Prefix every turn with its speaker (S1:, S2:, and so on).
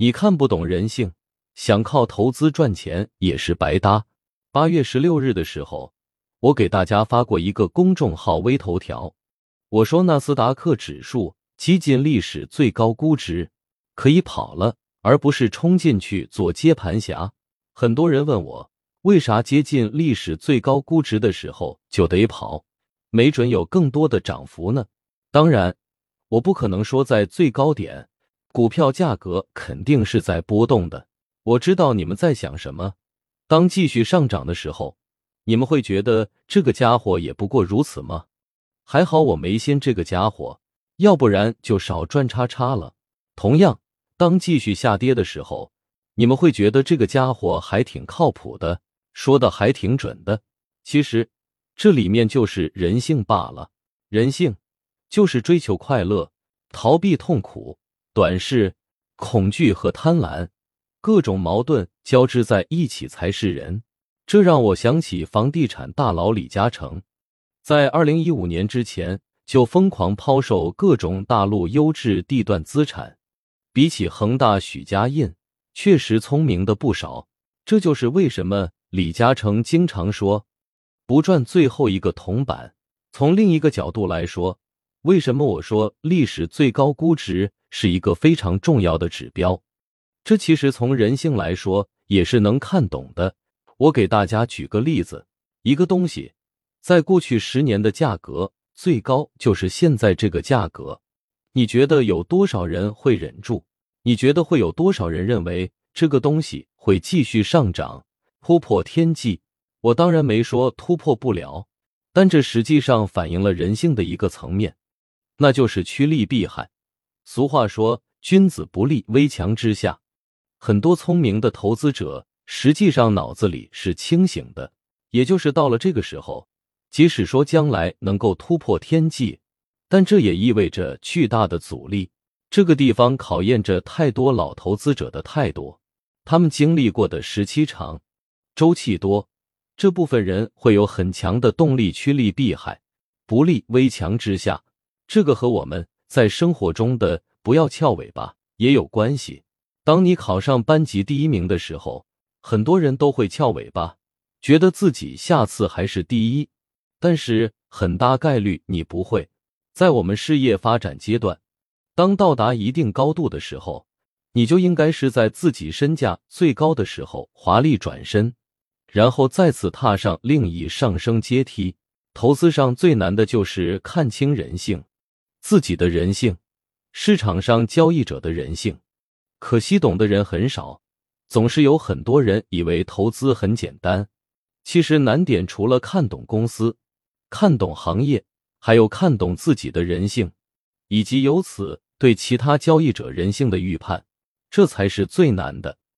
S1: 你看不懂人性，想靠投资赚钱也是白搭。八月十六日的时候，我给大家发过一个公众号微头条，我说纳斯达克指数接近历史最高估值，可以跑了，而不是冲进去做接盘侠。很多人问我，为啥接近历史最高估值的时候就得跑？没准有更多的涨幅呢。当然，我不可能说在最高点。股票价格肯定是在波动的，我知道你们在想什么。当继续上涨的时候，你们会觉得这个家伙也不过如此吗？还好我没信这个家伙，要不然就少赚叉叉了。同样，当继续下跌的时候，你们会觉得这个家伙还挺靠谱的，说的还挺准的。其实这里面就是人性罢了，人性就是追求快乐，逃避痛苦。短视、恐惧和贪婪，各种矛盾交织在一起才是人。这让我想起房地产大佬李嘉诚，在二零一五年之前就疯狂抛售各种大陆优质地段资产。比起恒大、许家印，确实聪明的不少。这就是为什么李嘉诚经常说不赚最后一个铜板。从另一个角度来说，为什么我说历史最高估值？是一个非常重要的指标，这其实从人性来说也是能看懂的。我给大家举个例子：一个东西在过去十年的价格最高就是现在这个价格，你觉得有多少人会忍住？你觉得会有多少人认为这个东西会继续上涨，突破天际？我当然没说突破不了，但这实际上反映了人性的一个层面，那就是趋利避害。俗话说：“君子不立危墙之下。”很多聪明的投资者实际上脑子里是清醒的，也就是到了这个时候，即使说将来能够突破天际，但这也意味着巨大的阻力。这个地方考验着太多老投资者的态度，他们经历过的时期长，周期多，这部分人会有很强的动力趋利避害，不立危墙之下。这个和我们。在生活中的不要翘尾巴也有关系。当你考上班级第一名的时候，很多人都会翘尾巴，觉得自己下次还是第一。但是很大概率你不会。在我们事业发展阶段，当到达一定高度的时候，你就应该是在自己身价最高的时候华丽转身，然后再次踏上另一上升阶梯。投资上最难的就是看清人性。自己的人性，市场上交易者的人性，可惜懂的人很少。总是有很多人以为投资很简单，其实难点除了看懂公司、看懂行业，还有看懂自己的人性，以及由此对其他交易者人性的预判，这才是最难的。